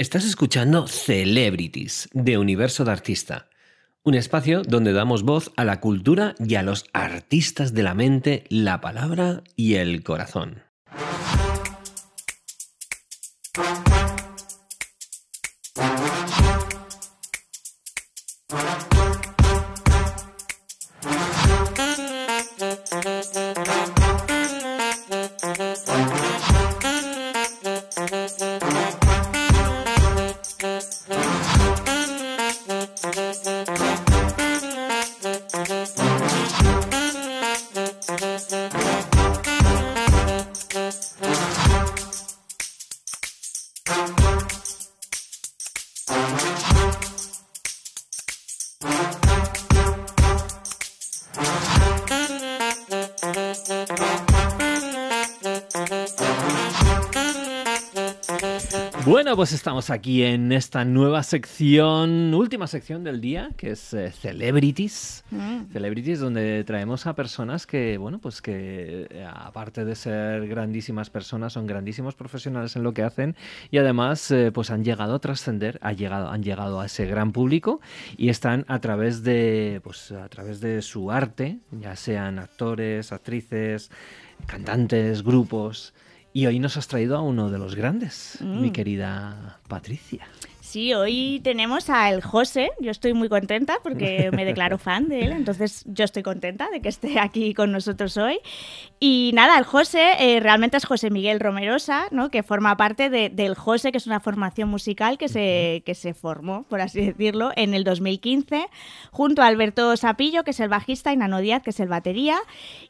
Estás escuchando Celebrities de Universo de Artista, un espacio donde damos voz a la cultura y a los artistas de la mente, la palabra y el corazón. Pues estamos aquí en esta nueva sección, última sección del día, que es eh, Celebrities. Mm. Celebrities, donde traemos a personas que, bueno, pues que eh, aparte de ser grandísimas personas, son grandísimos profesionales en lo que hacen y además, eh, pues han llegado a trascender, ha llegado, han llegado a ese gran público y están a través de, pues a través de su arte, ya sean actores, actrices, cantantes, grupos. Y hoy nos has traído a uno de los grandes, mi mm. querida Patricia. Sí, hoy tenemos al José. Yo estoy muy contenta porque me declaro fan de él, entonces yo estoy contenta de que esté aquí con nosotros hoy. Y nada, el José eh, realmente es José Miguel Romerosa, ¿no? que forma parte del José, que es una formación musical que se, que se formó, por así decirlo, en el 2015, junto a Alberto Sapillo, que es el bajista, y Nano Díaz, que es el batería.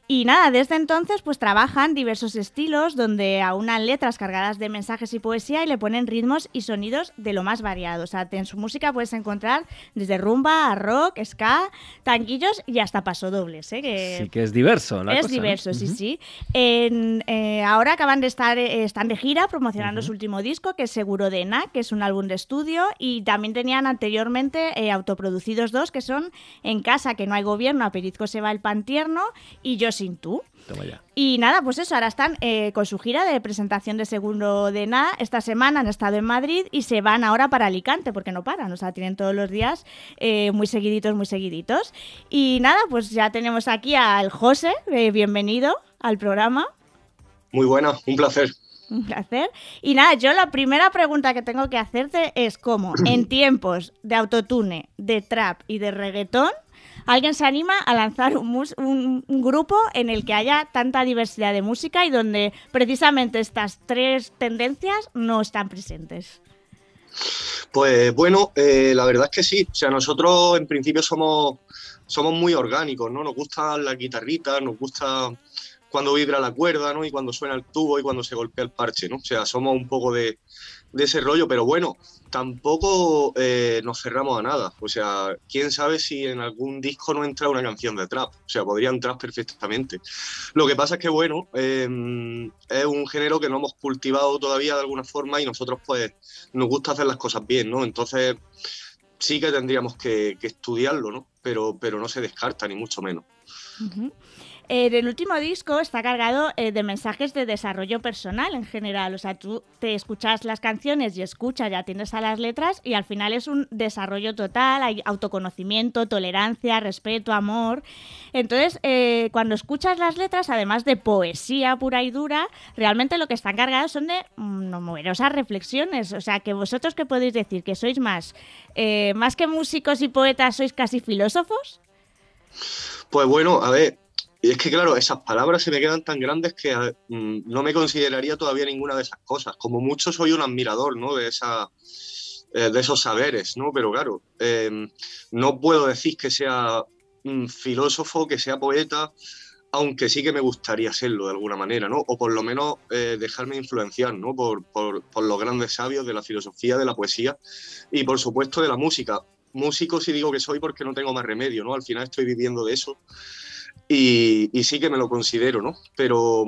Y nada, desde entonces pues trabajan diversos estilos donde aunan letras cargadas de mensajes y poesía y le ponen ritmos y sonidos de lo más variado. O sea, en su música puedes encontrar desde rumba a rock, ska, tanquillos y hasta pasodobles. ¿eh? Que sí, que es diverso. es diverso, sí, sí. Eh, ahora acaban de estar, eh, están de gira promocionando su último disco, que es Seguro de Na, que es un álbum de estudio. Y también tenían anteriormente eh, autoproducidos dos, que son En casa, que no hay gobierno, a Perizco se va el pan tierno y Yo sin tú. Y nada, pues eso, ahora están eh, con su gira de presentación de segundo de nada. Esta semana han estado en Madrid y se van ahora para Alicante, porque no paran, o sea, tienen todos los días eh, muy seguiditos, muy seguiditos. Y nada, pues ya tenemos aquí al José, eh, bienvenido al programa. Muy buena, un placer. Un placer. Y nada, yo la primera pregunta que tengo que hacerte es cómo en tiempos de autotune, de trap y de reggaetón, alguien se anima a lanzar un, grupo en el que haya tanta diversidad de música y donde precisamente estas tres tendencias no están presentes. Pues bueno, eh, la verdad es que sí. O sea, nosotros en principio somos, somos muy orgánicos, ¿no? Nos gustan las guitarritas, nos gusta cuando vibra la cuerda, ¿no? Y cuando suena el tubo y cuando se golpea el parche, ¿no? O sea, somos un poco de, de ese rollo, pero bueno, tampoco eh, nos cerramos a nada. O sea, quién sabe si en algún disco no entra una canción de trap. O sea, podría entrar perfectamente. Lo que pasa es que, bueno, em, es un género que no hemos cultivado todavía de alguna forma y nosotros, pues, nos gusta hacer las cosas bien, ¿no? Entonces, sí que tendríamos que, estudiarlo, ¿no? Pero, pero no se descarta, ni mucho menos. Eh, el último disco está cargado eh, de mensajes de desarrollo personal en general. O sea, tú te escuchas las canciones y escuchas, ya tienes a las letras y al final es un desarrollo total, hay autoconocimiento, tolerancia, respeto, amor. Entonces, eh, cuando escuchas las letras, además de poesía pura y dura, realmente lo que están cargados son de mm, numerosas reflexiones. O sea, que vosotros qué podéis decir, que sois más, más que músicos y poetas, sois casi filósofos. Pues bueno, a ver, y es que, claro, esas palabras se me quedan tan grandes que mm, no me consideraría todavía ninguna de esas cosas. Como mucho soy un admirador, ¿no? De, esa, eh, de esos saberes, ¿no? Pero claro, em, no puedo decir que sea un filósofo, que sea poeta, aunque sí que me gustaría serlo de alguna manera, ¿no? O por lo menos eh, dejarme influenciar, ¿no? Por, por, por los grandes sabios de la filosofía, de la poesía y, por supuesto, de la música. Músico sí digo que soy porque no tengo más remedio, ¿no? Al final estoy viviendo de eso y, sí que me lo considero, ¿no? Pero,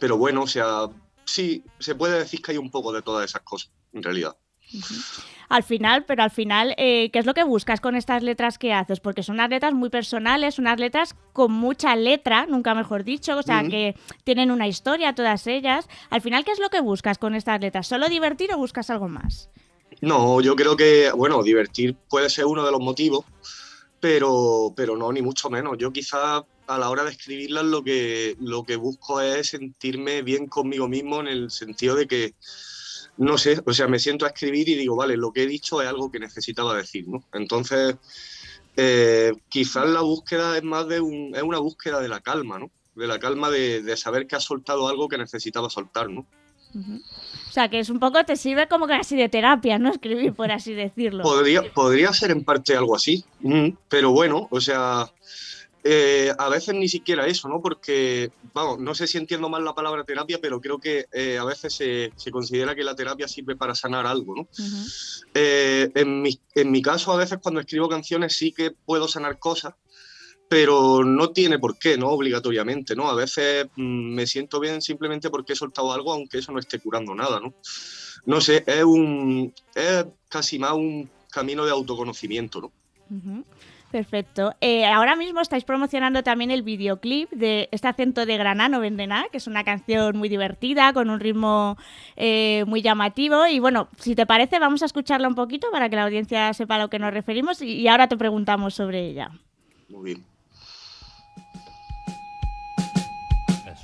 pero bueno, o sea, sí, se puede decir que hay un poco de todas esas cosas, en realidad. Al final, pero al final, eh, ¿qué es lo que buscas con estas letras que haces? Porque son unas letras muy personales, unas letras con mucha letra, nunca mejor dicho, o sea, que tienen una historia todas ellas. Al final, ¿qué es lo que buscas con estas letras? ¿Solo divertir o buscas algo más? No, yo creo que, bueno, divertir puede ser uno de los motivos, pero, pero no, ni mucho menos. Yo quizás a la hora de escribirlas lo que, lo que busco es sentirme bien conmigo mismo en el sentido de que, no sé, o sea, me siento a escribir y digo, vale, lo que he dicho es algo que necesitaba decir, ¿no? Entonces, eh, quizás la búsqueda es más de un, es una búsqueda de la calma, ¿no? De la calma de, saber que has soltado algo que necesitaba soltar, ¿no? O sea, que es un poco, te sirve como casi de terapia, ¿no? Escribir, por así decirlo. Podría, podría ser en parte algo así, mm, pero bueno, o sea, eh, a veces ni siquiera eso, ¿no? Porque, vamos, no sé si entiendo mal la palabra terapia, pero creo que eh, a veces se, considera que la terapia sirve para sanar algo, ¿no? Eh, en, mi, en mi caso, a veces cuando escribo canciones sí que puedo sanar cosas, pero no tiene por qué, ¿no? Obligatoriamente, ¿no? A veces mm, me siento bien simplemente porque he soltado algo, aunque eso no esté curando nada, ¿no? No sé, es un es casi más un camino de autoconocimiento, ¿no? Perfecto. Eh, ahora mismo estáis promocionando también el videoclip de este acento de Granada no vende nada, que es una canción muy divertida, con un ritmo eh, muy llamativo. Y bueno, si te parece, vamos a escucharla un poquito para que la audiencia sepa a lo que nos referimos y, y ahora te preguntamos sobre ella. Muy bien.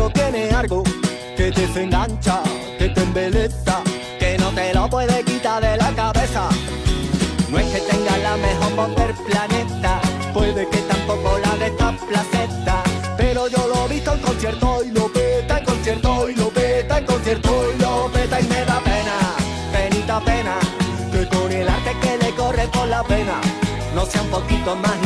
pero tiene algo que te desengancha, que te embeleza, que no te lo puede quitar de la cabeza. No es que tenga la mejor voz planeta, puede que tampoco la de esta placeta, pero yo lo he visto en concierto y lo peta en concierto y lo peta en concierto y lo peta y me da pena, penita pena, que con el arte que le corre por la pena, no sea un poquito más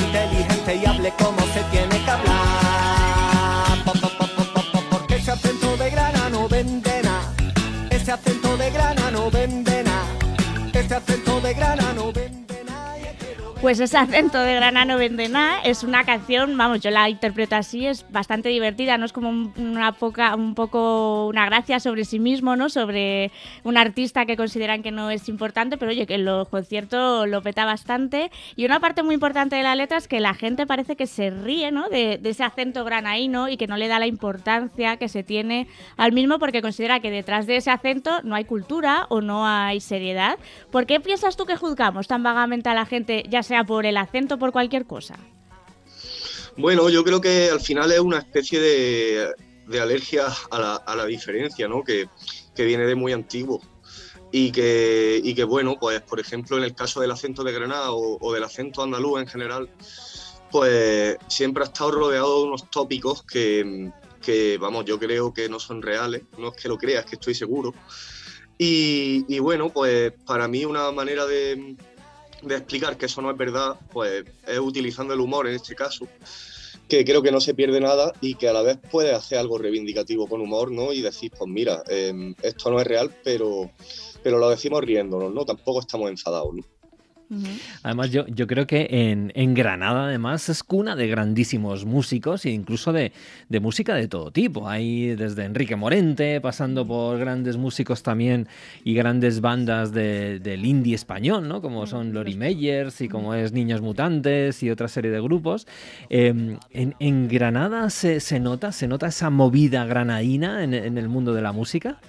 Pues ese acento de grana no vende nada es una canción, vamos, yo la interpreto así, es bastante divertida, no es como una poca, un poco una gracia sobre sí mismo, ¿no? Sobre un artista que consideran que no es importante, pero oye, que en los conciertos lo peta bastante. Y una parte muy importante de la letra es que la gente parece que se ríe, ¿no? De, de ese acento granaíno y que no le da la importancia que se tiene al mismo porque considera que detrás de ese acento no hay cultura o no hay seriedad. ¿Por qué piensas tú que juzgamos tan vagamente a la gente, ya sea por el acento, por cualquier cosa? Bueno, yo creo que al final es una especie de, alergia a la, diferencia, ¿no? Que, viene de muy antiguo. Y que, y que, bueno, pues por ejemplo en el caso del acento de Granada o, del acento andaluz en general, pues siempre ha estado rodeado de unos tópicos que, que, vamos, yo creo que no son reales, no es que lo creas, que estoy seguro. Y, y bueno, pues para mí una manera de, de explicar que eso no es verdad, pues es utilizando el humor en este caso, que creo que no se pierde nada y que a la vez puede hacer algo reivindicativo con humor, ¿no? Y decir, pues mira, em, esto no es real, pero, pero lo decimos riéndonos, ¿no? Tampoco estamos enfadados, ¿no? Además, yo, yo creo que en, Granada, además, es cuna de grandísimos músicos e incluso de, música de todo tipo. Hay desde Enrique Morente, pasando por grandes músicos también y grandes bandas del indie español, ¿no? Como son Lori Meyers y como es Niños Mutantes y otra serie de grupos. Em, en, Granada se, nota, se nota esa movida granaína en, el mundo de la música.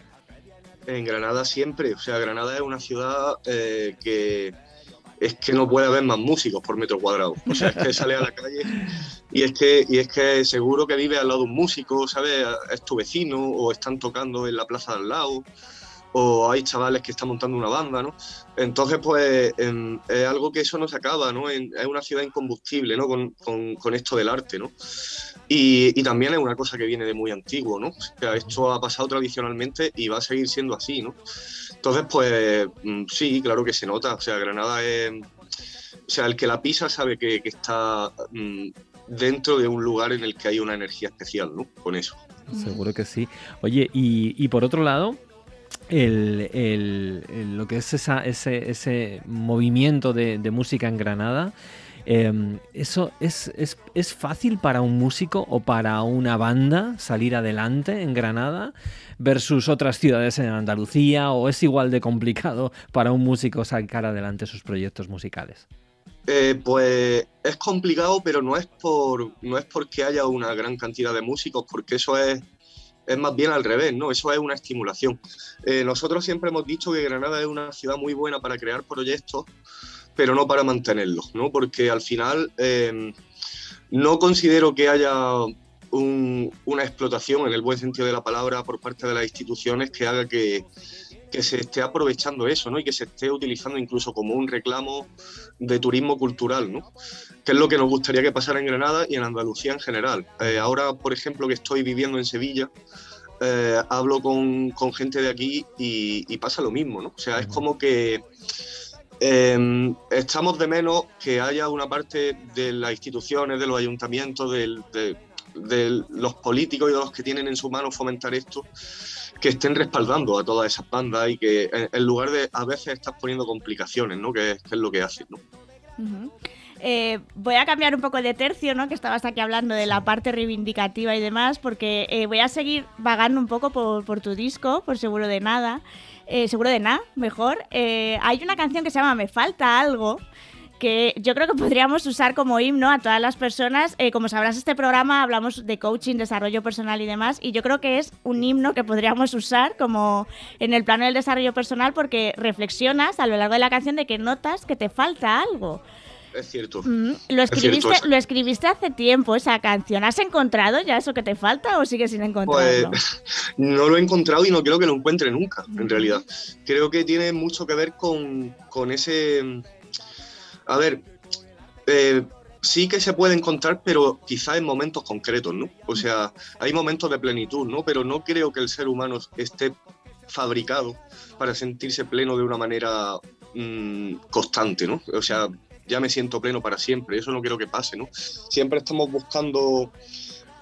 En Granada siempre, o sea, Granada es una ciudad eh, que es que no puede haber más músicos por metro cuadrado. O sea, es que sale a la calle y es que, y es que seguro que vive al lado de un músico, ¿sabes? Es tu vecino o están tocando en la plaza de al lado o hay chavales que están montando una banda, ¿no? Entonces, pues es algo que eso no se acaba, ¿no? es una ciudad incombustible, ¿no? Con, con, esto del arte, ¿no? Y, y, también es una cosa que viene de muy antiguo, ¿no? O sea, esto ha pasado tradicionalmente y va a seguir siendo así, ¿no? Entonces, pues mm, sí, claro que se nota. O sea, Granada es. O sea, el que la pisa sabe que, está mm, dentro de un lugar en el que hay una energía especial, ¿no? Con eso. Seguro que sí. Oye, y, por otro lado, lo que es ese, ese, movimiento de, música en Granada. Em, ¿Eso es, es, fácil para un músico o para una banda salir adelante en Granada versus otras ciudades en Andalucía? ¿O es igual de complicado para un músico sacar adelante sus proyectos musicales? Eh, pues es complicado, pero no es, por, no es porque haya una gran cantidad de músicos, porque eso es, es más bien al revés, ¿no? Eso es una estimulación. Eh, nosotros siempre hemos dicho que Granada es una ciudad muy buena para crear proyectos, pero no para mantenerlos, ¿no? Porque al final em, no considero que haya una explotación en el buen sentido de la palabra por parte de las instituciones que haga que, que se esté aprovechando eso, ¿no? Y que se esté utilizando incluso como un reclamo de turismo cultural, ¿no? Que es lo que nos gustaría que pasara en Granada y en Andalucía en general. Eh, ahora, por ejemplo, que estoy viviendo en Sevilla, eh, hablo con, gente de aquí y, pasa lo mismo, ¿no? O sea, es como que em, echamos de menos que haya una parte de las instituciones, de los ayuntamientos, de, de los políticos y de los que tienen en su mano fomentar esto, que estén respaldando a todas esas bandas y que en lugar de a veces estás poniendo complicaciones, ¿no? Que, es lo que hacen, ¿no? Eh, voy a cambiar un poco de tercio, ¿no? Que estabas aquí hablando de la parte reivindicativa y demás, porque eh, voy a seguir vagando un poco por, tu disco, por seguro de nada. Eh, seguro de nada, mejor. hay una canción que se llama Me falta algo, que yo creo que podríamos usar como himno a todas las personas. Eh, como sabrás, este programa hablamos de coaching, desarrollo personal y demás, y yo creo que es un himno que podríamos usar como en el plano del desarrollo personal porque reflexionas a lo largo de la canción de que notas que te falta algo. Es cierto. Mm, lo, escribiste, lo escribiste hace tiempo, esa canción. ¿Has encontrado ya eso que te falta o sigues sin encontrarlo? Pues no lo he encontrado y no creo que lo encuentre nunca, en realidad. Creo que tiene mucho que ver con, con ese a ver, eh, sí que se puede encontrar, pero quizá en momentos concretos, ¿no? O sea, hay momentos de plenitud, ¿no? Pero no creo que el ser humano esté fabricado para sentirse pleno de una manera mm, constante, ¿no? O sea, ya me siento pleno para siempre, eso no quiero que pase, ¿no? Siempre estamos buscando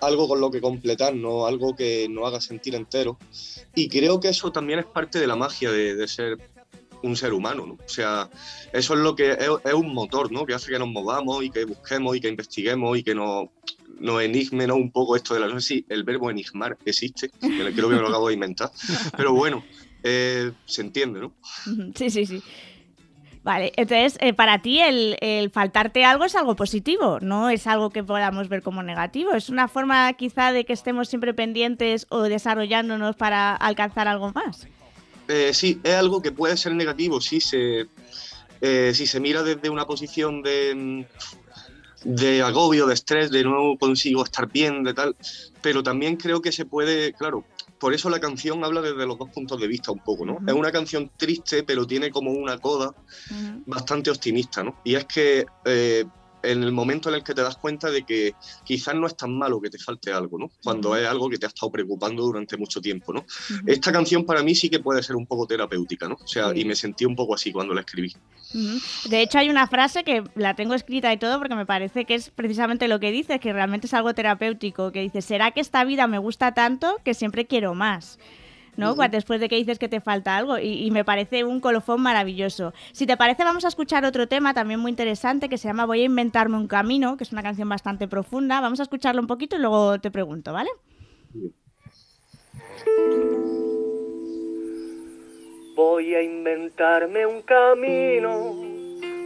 algo con lo que completarnos, algo que nos haga sentir entero. Y creo que eso también es parte de la magia de, de ser un ser humano, ¿no? O sea, eso es lo que es, un motor, ¿no? Que hace que nos movamos y que busquemos y que investiguemos y que nos, nos enigme un poco esto de la... No sé si el verbo enigmar existe, creo que me lo acabo de inventar, pero bueno, eh, se entiende, ¿no? Sí, sí, sí. Vale, entonces eh, para ti el, el, faltarte algo es algo positivo, no es algo que podamos ver como negativo. Es una forma quizá de que estemos siempre pendientes o desarrollándonos para alcanzar algo más. Eh, sí, es algo que puede ser negativo si se, eh, si se mira desde una posición de, de agobio, de estrés, de no consigo estar bien, de tal. Pero también creo que se puede, claro, por eso la canción habla desde los dos puntos de vista un poco, ¿no? Es una canción triste, pero tiene como una coda bastante optimista, ¿no? Y es que eh, en el momento en el que te das cuenta de que quizás no es tan malo que te falte algo, ¿no? Cuando es algo que te ha estado preocupando durante mucho tiempo, ¿no? Esta canción para mí sí que puede ser un poco terapéutica, ¿no? O sea, y me sentí un poco así cuando la escribí. De hecho, hay una frase que la tengo escrita y todo porque me parece que es precisamente lo que dices, que realmente es algo terapéutico, que dice, ¿será que esta vida me gusta tanto que siempre quiero más? ¿No? Después de que dices que te falta algo y, me parece un colofón maravilloso. Si te parece, vamos a escuchar otro tema también muy interesante que se llama Voy a inventarme un camino, que es una canción bastante profunda. Vamos a escucharlo un poquito y luego te pregunto, ¿vale? Voy a inventarme un camino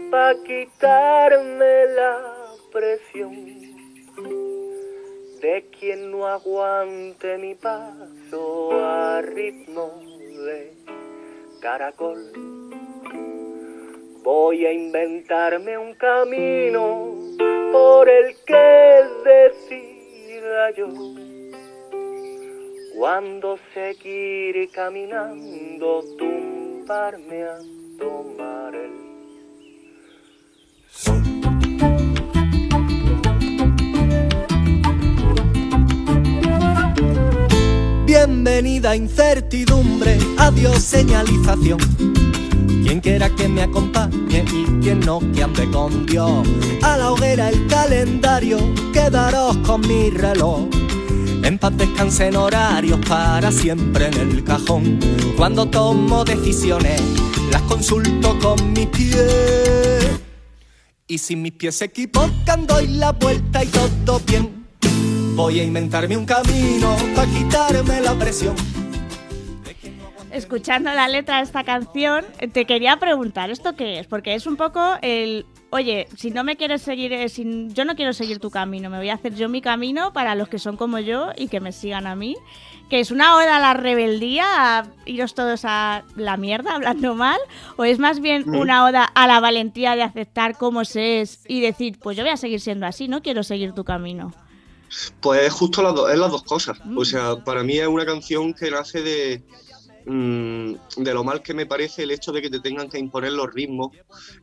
para quitarme la presión de quien no aguante mi paso a ritmo de caracol. Voy a inventarme un camino por el que decida yo cuando seguiré caminando tumbarme a tomar el sol. Bienvenida incertidumbre, adiós señalización. Quien quiera que me acompañe y quien no que ande con Dios. A la hoguera el calendario, quedaros con mi reloj. En paz descansen horarios para siempre en el cajón. Cuando tomo decisiones, las consulto con mis pies. Y si mis pies se equivocan, doy la vuelta y todo bien. Voy a inventarme un camino para quitarme la presión. Escuchando la letra de esta canción, te quería preguntar, ¿esto qué es? Porque es un poco el, oye, si no me quieres seguir, eh, si, yo no quiero seguir tu camino, me voy a hacer yo mi camino para los que son como yo y que me sigan a mí. Que es una oda a la rebeldía, a iros todos a la mierda hablando mal, o es más bien Mm. una oda a la valentía de aceptar cómo se es y decir, pues yo voy a seguir siendo así, no quiero seguir tu camino. Pues es justo las, do- es las dos cosas. Mm. O sea, para mí es una canción que nace de, mm, de lo mal que me parece el hecho de que te tengan que imponer los ritmos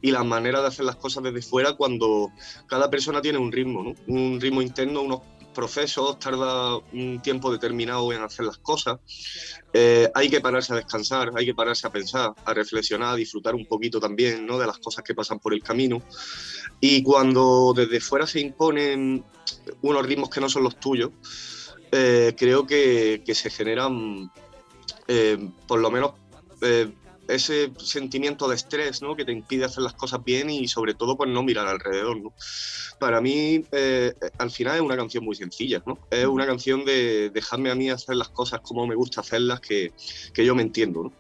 y las maneras de hacer las cosas desde fuera cuando cada persona tiene un ritmo, ¿no? Un ritmo interno, unos procesos, tarda un tiempo determinado en hacer las cosas. Eh, hay que pararse a descansar, hay que pararse a pensar, a reflexionar, a disfrutar un poquito también ¿no? de las cosas que pasan por el camino. Y cuando desde fuera se imponen unos ritmos que no son los tuyos, eh, creo que, que se generan, eh, por lo menos, ese sentimiento de estrés ¿no? que te impide hacer las cosas bien y sobre todo pues no mirar alrededor. Para mí, eh, al final es una canción muy sencilla, ¿no? es una canción de dejarme a mí hacer las cosas como me gusta hacerlas, que, que yo me entiendo. ¿no?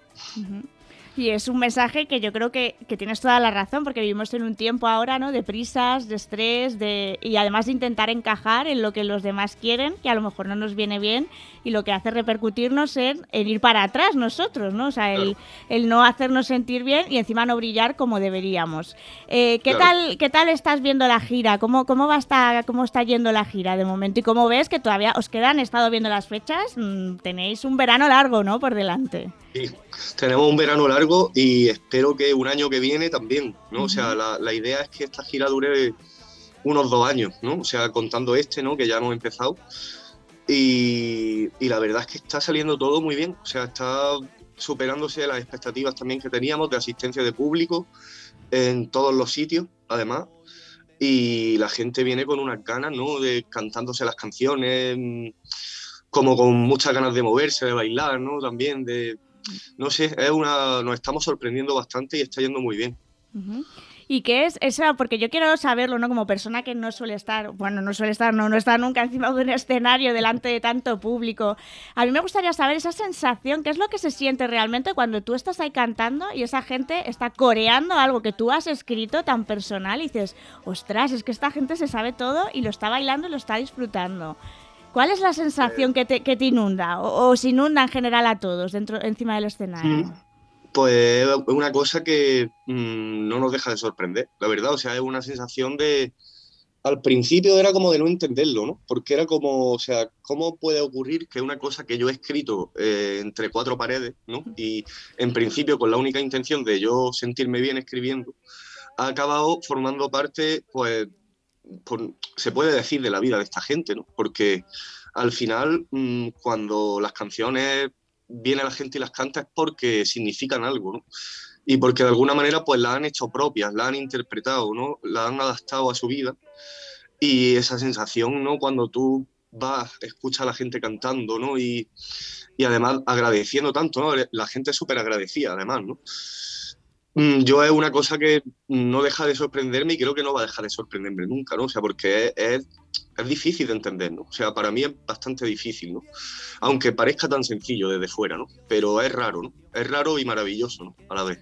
Y es un mensaje que yo creo que, que tienes toda la razón, porque vivimos en un tiempo ahora, ¿no? De prisas, de estrés, de y además de intentar encajar en lo que los demás quieren, que a lo mejor no nos viene bien, y lo que hace repercutirnos en, en ir para atrás nosotros, ¿no? O sea, el, el no hacernos sentir bien y encima no brillar como deberíamos. Eh, ¿qué, Claro. tal, ¿Qué tal estás viendo la gira? ¿Cómo, cómo, va a estar, ¿Cómo está yendo la gira de momento? Y cómo ves que todavía os quedan, he estado viendo las fechas, mm, tenéis un verano largo, ¿no? Por delante. Sí, tenemos un verano largo y espero que un año que viene también, ¿no? O sea, la, la idea es que esta gira dure unos dos años, ¿no? O sea, contando este, ¿no? Que ya hemos empezado. Y, y la verdad es que está saliendo todo muy bien, o sea, está superándose las expectativas también que teníamos de asistencia de público en todos los sitios, además. Y la gente viene con unas ganas, ¿no? De cantándose las canciones, como con muchas ganas de moverse, de bailar, ¿no? También de, no sé, es una, nos estamos sorprendiendo bastante y está yendo muy bien. ¿Y qué es esa? Porque yo quiero saberlo, ¿no? Como persona que no suele estar, bueno, no suele estar, no, no está nunca encima de un escenario delante de tanto público. A mí me gustaría saber esa sensación, qué es lo que se siente realmente cuando tú estás ahí cantando y esa gente está coreando algo que tú has escrito tan personal y dices, ostras, es que esta gente se sabe todo y lo está bailando y lo está disfrutando. ¿Cuál es la sensación que te, que te inunda o, o se inunda en general a todos dentro encima del escenario? Pues es una cosa que mm, no nos deja de sorprender, la verdad. O sea, es una sensación de. Al principio era como de no entenderlo, ¿no? Porque era como, o sea, ¿cómo puede ocurrir que una cosa que yo he escrito eh, entre cuatro paredes, ¿no? Y en principio con la única intención de yo sentirme bien escribiendo, ha acabado formando parte, pues, por- se puede decir de la vida de esta gente, ¿no? Porque al final, mm, cuando las canciones viene la gente y las canta es porque significan algo, ¿no? Y porque de alguna manera pues las han hecho propias, las han interpretado, ¿no? Las han adaptado a su vida. Y esa sensación, ¿no? Cuando tú vas, escuchas a la gente cantando, ¿no? Y, y además agradeciendo tanto, ¿no? La gente es súper agradecida, además, ¿no? Mm, Yo es una cosa que no deja de sorprenderme y creo que no va a dejar de sorprenderme nunca, ¿no? O sea, porque es, es, es difícil de entender, ¿no? O sea, para mí es bastante difícil, ¿no? Aunque parezca tan sencillo desde fuera, ¿no? Pero es raro, ¿no? Es raro y maravilloso, ¿no? A la vez.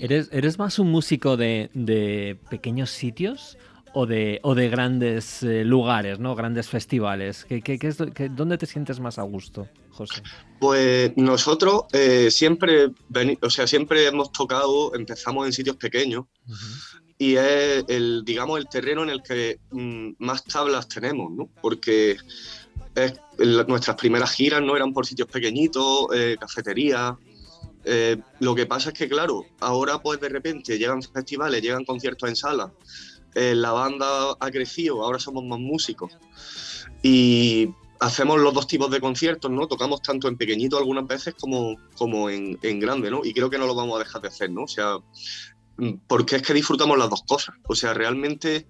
¿Eres, eres más un músico de, de pequeños sitios o de, o de grandes eh, lugares, ¿no? Grandes festivales. ¿Qué, qué- qué es, lo- qué- ¿Dónde te sientes más a gusto, José? Pues nosotros eh, siempre, o sea, siempre hemos tocado, empezamos en sitios pequeños y es el, digamos, el terreno en el que mm, más tablas tenemos, ¿no? Porque es- nuestras primeras giras no eran por sitios pequeñitos, eh, cafeterías. Eh, lo que pasa es que, claro, ahora pues de repente llegan festivales, llegan conciertos en salas, eh, la banda ha crecido, ahora somos más músicos y hacemos los dos tipos de conciertos, ¿no? Tocamos tanto en pequeñito algunas veces como, como en, en grande, ¿no? Y creo que no lo vamos a dejar de hacer, ¿no? O sea, mm, porque es que disfrutamos las dos cosas. O sea, realmente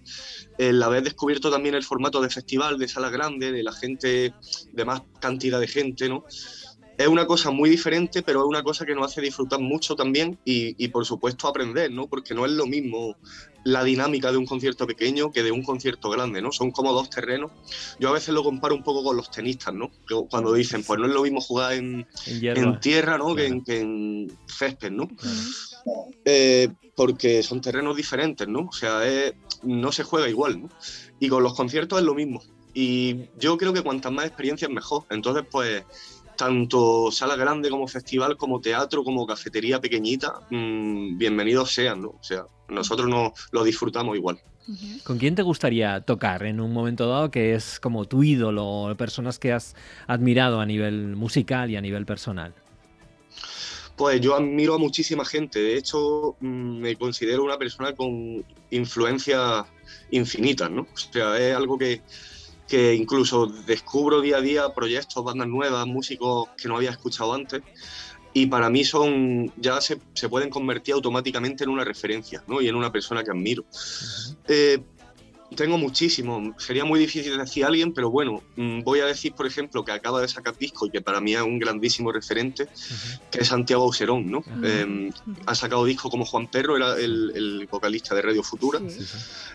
el haber descubierto también el formato de festival, de sala grande, de la gente, de más cantidad de gente, ¿no? Es una cosa muy diferente, pero es una cosa que nos hace disfrutar mucho también y, y por supuesto aprender, ¿no? Porque no es lo mismo la dinámica de un concierto pequeño que de un concierto grande, ¿no? Son como dos terrenos. Yo a veces lo comparo un poco con los tenistas, ¿no? Cuando dicen, pues no es lo mismo jugar en, en, tierra, ¿no? Que, en, que, en, césped, ¿no? Eh, porque son terrenos diferentes, ¿no? O sea, no se juega igual, ¿no? Y con los conciertos es lo mismo. Y yo creo que cuantas más experiencias mejor. Entonces, pues tanto sala grande como festival, como teatro, como cafetería pequeñita, mmm, bienvenidos sean, ¿no? O sea, nosotros no, lo disfrutamos igual. ¿Con quién te gustaría tocar en un momento dado que es como tu ídolo, personas que has admirado a nivel musical y a nivel personal? Pues yo admiro a muchísima gente, de hecho mm, me considero una persona con influencias infinitas, ¿no? O sea, es algo que, que incluso descubro día a día proyectos, bandas nuevas, músicos que no había escuchado antes y para mí son ya se, se, pueden convertir automáticamente en una referencia ¿no? y en una persona que admiro. eh, tengo muchísimo, sería muy difícil decir a alguien, pero bueno, mm, voy a decir, por ejemplo, que acaba de sacar disco y que para mí es un grandísimo referente, que es Santiago Auserón, ¿no? Eh, ha sacado disco como Juan Perro, era el, el vocalista de Radio Futura, sí.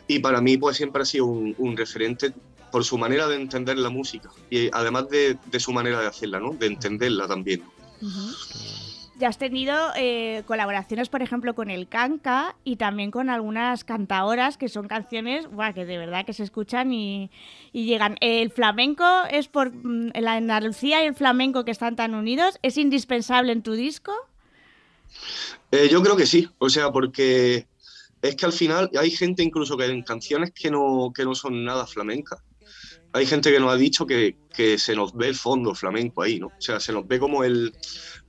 y para mí pues siempre ha sido un, un, referente por su manera de entender la música y además de, de su manera de hacerla, ¿no? De entenderla también. Uh -huh. Ya has tenido eh, colaboraciones, por ejemplo, con el Canca y también con algunas cantadoras que son canciones buah, que de verdad que se escuchan y, y llegan. ¿El flamenco es por mm, la Andalucía y el flamenco que están tan unidos? ¿Es indispensable en tu disco? Eh, yo creo que sí, o sea, porque es que al final hay gente incluso que en canciones que no, que no son nada flamencas. Hay gente que nos ha dicho que, que se nos ve el fondo flamenco ahí, ¿no? O sea, se nos ve como el,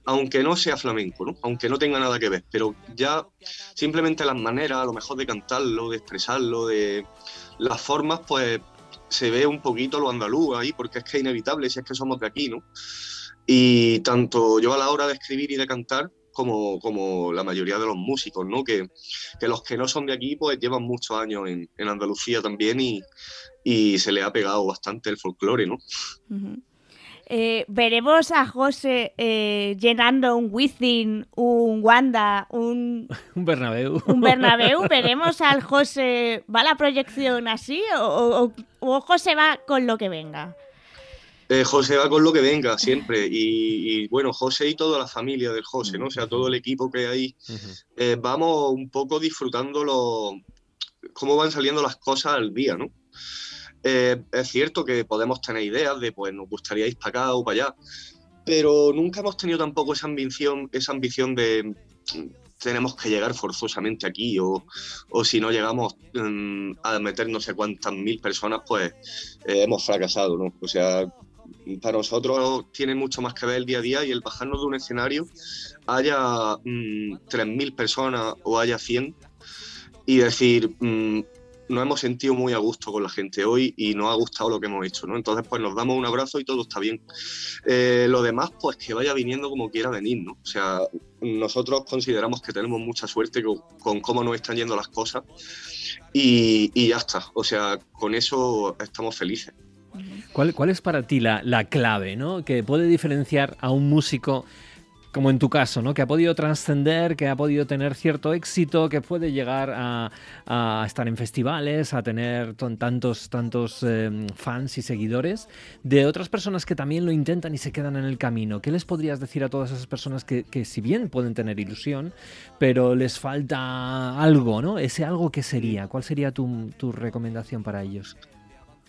aunque no sea flamenco, ¿no? aunque no tenga nada que ver, pero ya simplemente las maneras, a lo mejor de cantarlo, de expresarlo, de las formas, pues se ve un poquito lo andaluz ahí, porque es que es inevitable, si es que somos de aquí, ¿no? Y tanto yo a la hora de escribir y de cantar, como, como la mayoría de los músicos, ¿no? Que, que los que no son de aquí, pues llevan muchos años en, en Andalucía también y, y, se le ha pegado bastante el folclore, ¿no? Uh -huh. Eh, veremos a José eh, llenando un Wizzing, un Wanda, un, un Bernabéu. Un Bernabéu. Veremos al José. ¿Va la proyección así o, o, o José va con lo que venga? Eh, José va con lo que venga siempre y, y, bueno, José y toda la familia del José, ¿no? O sea, todo el equipo que hay, uh -huh. eh, vamos un poco disfrutando lo, cómo van saliendo las cosas al día, ¿no? Eh, es cierto que podemos tener ideas de, pues, nos gustaría ir para acá o para allá, pero nunca hemos tenido tampoco esa ambición, esa ambición de tenemos que llegar forzosamente aquí o, o si no llegamos um, a meter no sé cuántas mil personas, pues eh, hemos fracasado, ¿no? O sea, para nosotros tiene mucho más que ver el día a día y el bajarnos de un escenario, haya um, 3.000 personas o haya 100, y decir, nos hemos sentido muy a gusto con la gente hoy y nos ha gustado lo que hemos hecho, ¿no? Entonces, pues nos damos un abrazo y todo está bien. Eh, lo demás, pues que vaya viniendo como quiera venir, ¿no? O sea, nosotros consideramos que tenemos mucha suerte con, con cómo nos están yendo las cosas y, y, ya está. O sea, con eso estamos felices. ¿Cuál, cuál es para ti la, la clave, ¿no? Que puede diferenciar a un músico como en tu caso, ¿no? que ha podido trascender, que ha podido tener cierto éxito, que puede llegar a, estar en festivales, a tener tantos, tantos eh, fans y seguidores, de otras personas que también lo intentan y se quedan en el camino. ¿Qué les podrías decir a todas esas personas que, que si bien pueden tener ilusión, pero les falta algo, ¿no? Ese algo que sería, ¿cuál sería tu, tu recomendación para ellos?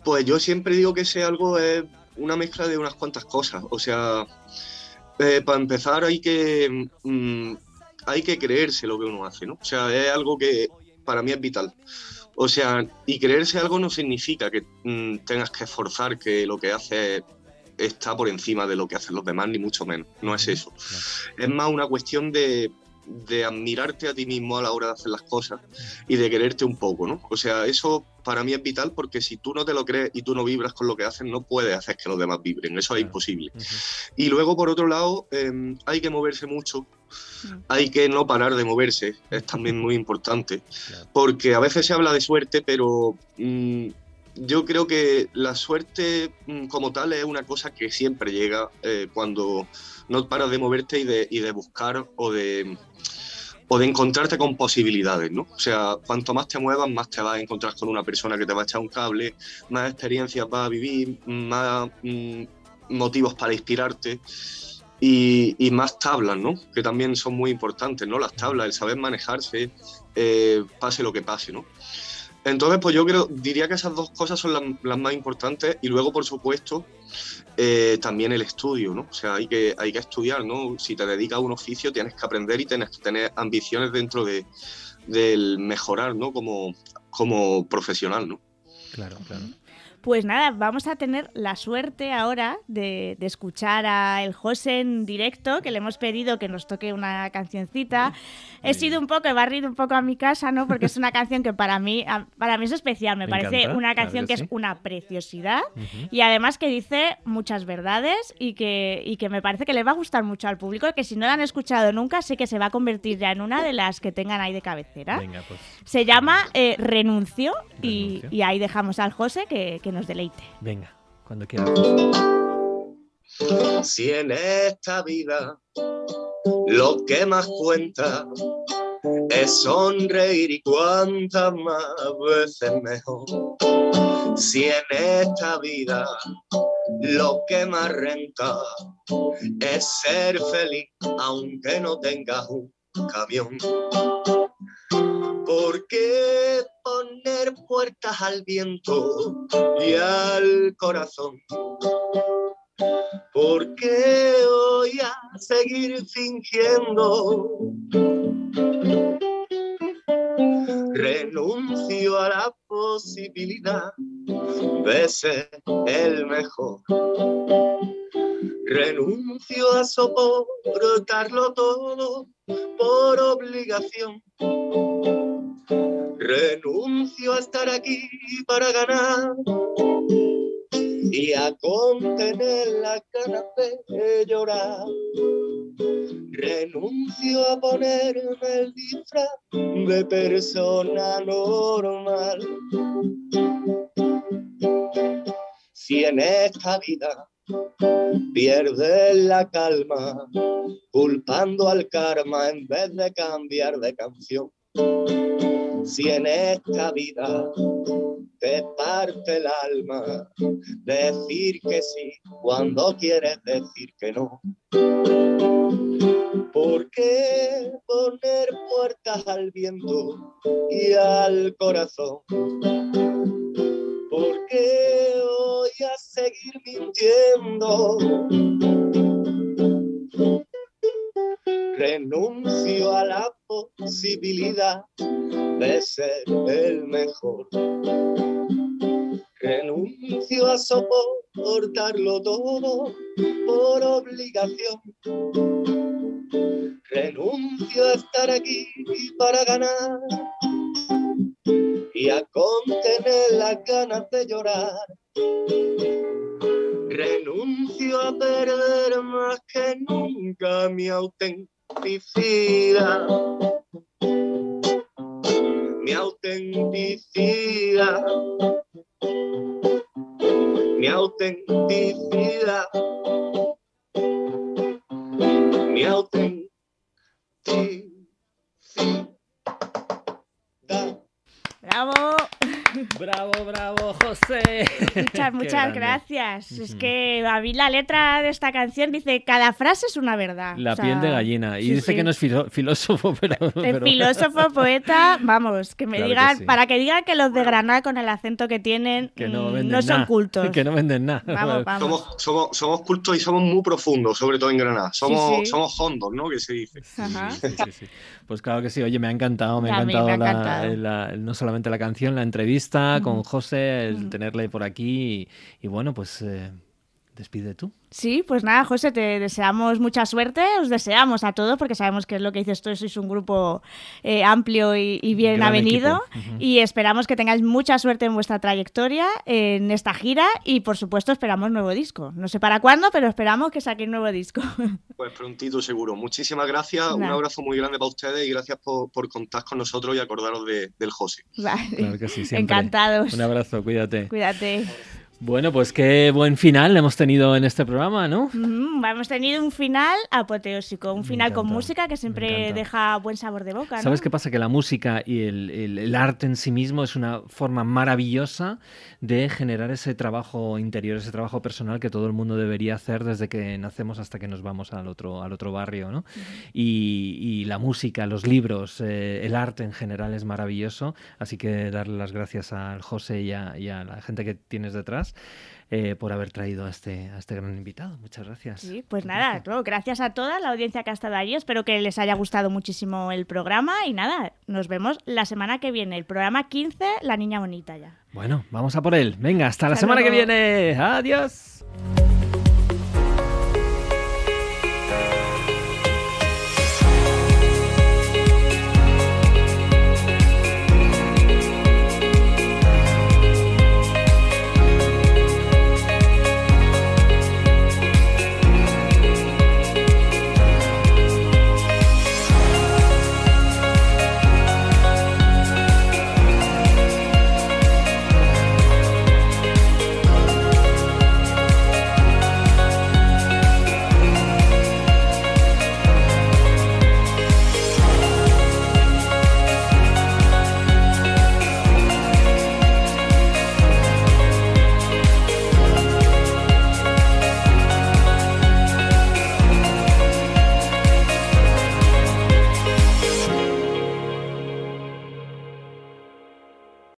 Pues yo siempre digo que ese algo es una mezcla de unas cuantas cosas, o sea... Eh, para empezar hay que mmm, hay que creerse lo que uno hace, ¿no? O sea, es algo que para mí es vital. O sea, y creerse algo no significa que mmm, tengas que esforzar que lo que haces está por encima de lo que hacen los demás, ni mucho menos. No es eso. Es más una cuestión de, de admirarte a ti mismo a la hora de hacer las cosas y de quererte un poco, ¿no? O sea, eso para mí es vital porque si tú no te lo crees y tú no vibras con lo que haces, no puedes hacer que los demás vibren, eso es imposible. Y luego, por otro lado, eh, hay que moverse mucho. Hay que no parar de moverse, es también muy importante, porque a veces se habla de suerte, pero mm, yo creo que la suerte mm, como tal es una cosa que siempre llega eh, cuando no paras de moverte y de, y de buscar o de, o de encontrarte con posibilidades, ¿no? O sea, cuanto más te muevas, más te vas a encontrar con una persona que te va a echar un cable, más experiencias vas a vivir, más mm, motivos para inspirarte y, y más tablas, ¿no? Que también son muy importantes, ¿no? Las tablas, el saber manejarse, eh, pase lo que pase, ¿no? Entonces, pues yo creo, diría que esas dos cosas son las, las más importantes y luego, por supuesto, eh, también el estudio, ¿no? O sea, hay que, hay que estudiar, ¿no? Si te dedicas a un oficio, tienes que aprender y tienes que tener ambiciones dentro de, del mejorar, ¿no? Como, como profesional, ¿no? Claro, claro. Pues nada, vamos a tener la suerte ahora de, de escuchar a el José en directo, que le hemos pedido que nos toque una cancioncita. He sido un poco, he barrido un poco a mi casa, ¿no? Porque es una canción que para mí, para mí es especial. Me, Me parece encanta, una claro canción que que, sí. es una preciosidad y además que dice muchas verdades y que, y que me parece que le va a gustar mucho al público, que si no la han escuchado nunca, sé que se va a convertir ya en una de las que tengan ahí de cabecera. Venga, pues. Se llama eh, Renuncio, y, ahí dejamos al José que, que nos deleite. Venga, cuando quieras. Si en esta vida lo que más cuenta es sonreír y cuantas más veces mejor. Si en esta vida lo que más renta es ser feliz aunque no tengas un camión. ¿Por qué poner puertas al viento y al corazón? ¿Por qué voy a seguir fingiendo? Renuncio a la posibilidad de ser el mejor. Renuncio a soportarlo todo por obligación. Renuncio a estar aquí para ganar y a contener la ganas de llorar. Renuncio a ponerme el disfraz de persona normal. Si en esta vida pierdes la calma, culpando al karma en vez de cambiar de canción. Si en esta vida te parte el alma decir que sí cuando quieres decir que no. ¿Por qué poner puertas al viento y al corazón? ¿Por qué voy a seguir mintiendo? Renuncio a la posibilidad de ser el mejor. Renuncio a soportarlo todo por obligación. Renuncio a estar aquí para ganar y a contener las ganas de llorar. Renuncio a perder más que nunca mi autenticidad. Mi autenticidad. Mi autenticidad. Mi autenticidad. ¡Bravo! Bravo, bravo, José. Muchas, muchas gracias. Es que a mí la letra de esta canción dice, cada frase es una verdad. La O sea, piel de gallina. Y sí, dice sí. que no es filo- filósofo, pero. El pero- filósofo, poeta, vamos, que me Claro que digan, sí. para que digan que los de Granada con el acento que tienen que no mm, no son cultos. Que no venden nada. Vamos, vamos. Somos, somos, somos cultos y somos muy profundos, sobre todo en Granada. Somos, sí. somos hondos, ¿no? Que se dice. Ajá. Sí, sí, sí. Pues claro que sí. Oye, me ha encantado, me ha me encantado, ha la- encantado. la- no solamente la canción, la entrevista con. José, el tenerle por aquí y, y bueno, pues eh, despide tú. Sí, pues nada, José, te deseamos mucha suerte, os deseamos a todos, porque sabemos que es lo que dices tú, sois un grupo eh, amplio y, y bien Gran avenido, y esperamos que tengáis mucha suerte en vuestra trayectoria, en esta gira, y por supuesto esperamos nuevo disco. No sé para cuándo, pero esperamos que saquéis nuevo disco. Pues prontito seguro. Muchísimas gracias, un abrazo muy grande para ustedes y gracias por, por contar con nosotros y acordaros de- del José. Vale. Claro que sí, siempre. Encantados. Un abrazo, cuídate. Cuídate. Bueno, pues qué buen final hemos tenido en este programa, ¿no? Mm, hemos tenido un final apoteósico, un final con música que siempre deja buen sabor de boca. ¿no? ¿Sabes qué pasa? Que la música y el, el- el arte en sí mismo es una forma maravillosa de generar ese trabajo interior, ese trabajo personal que todo el mundo debería hacer desde que nacemos hasta que nos vamos al otro, al otro barrio, ¿no? y, y la música, los libros, eh, el arte en general es maravilloso, así que darle las gracias al José y a, y a la gente que tienes detrás eh, por haber traído a este, a este gran invitado. Muchas gracias. Sí, pues nada, no, gracias a toda la audiencia que ha estado allí. Espero que les haya gustado muchísimo el programa y nada, nos vemos la semana que viene, el programa 15, La Niña Bonita ya. Bueno, vamos a por él. Venga, hasta la semana que viene. Adiós.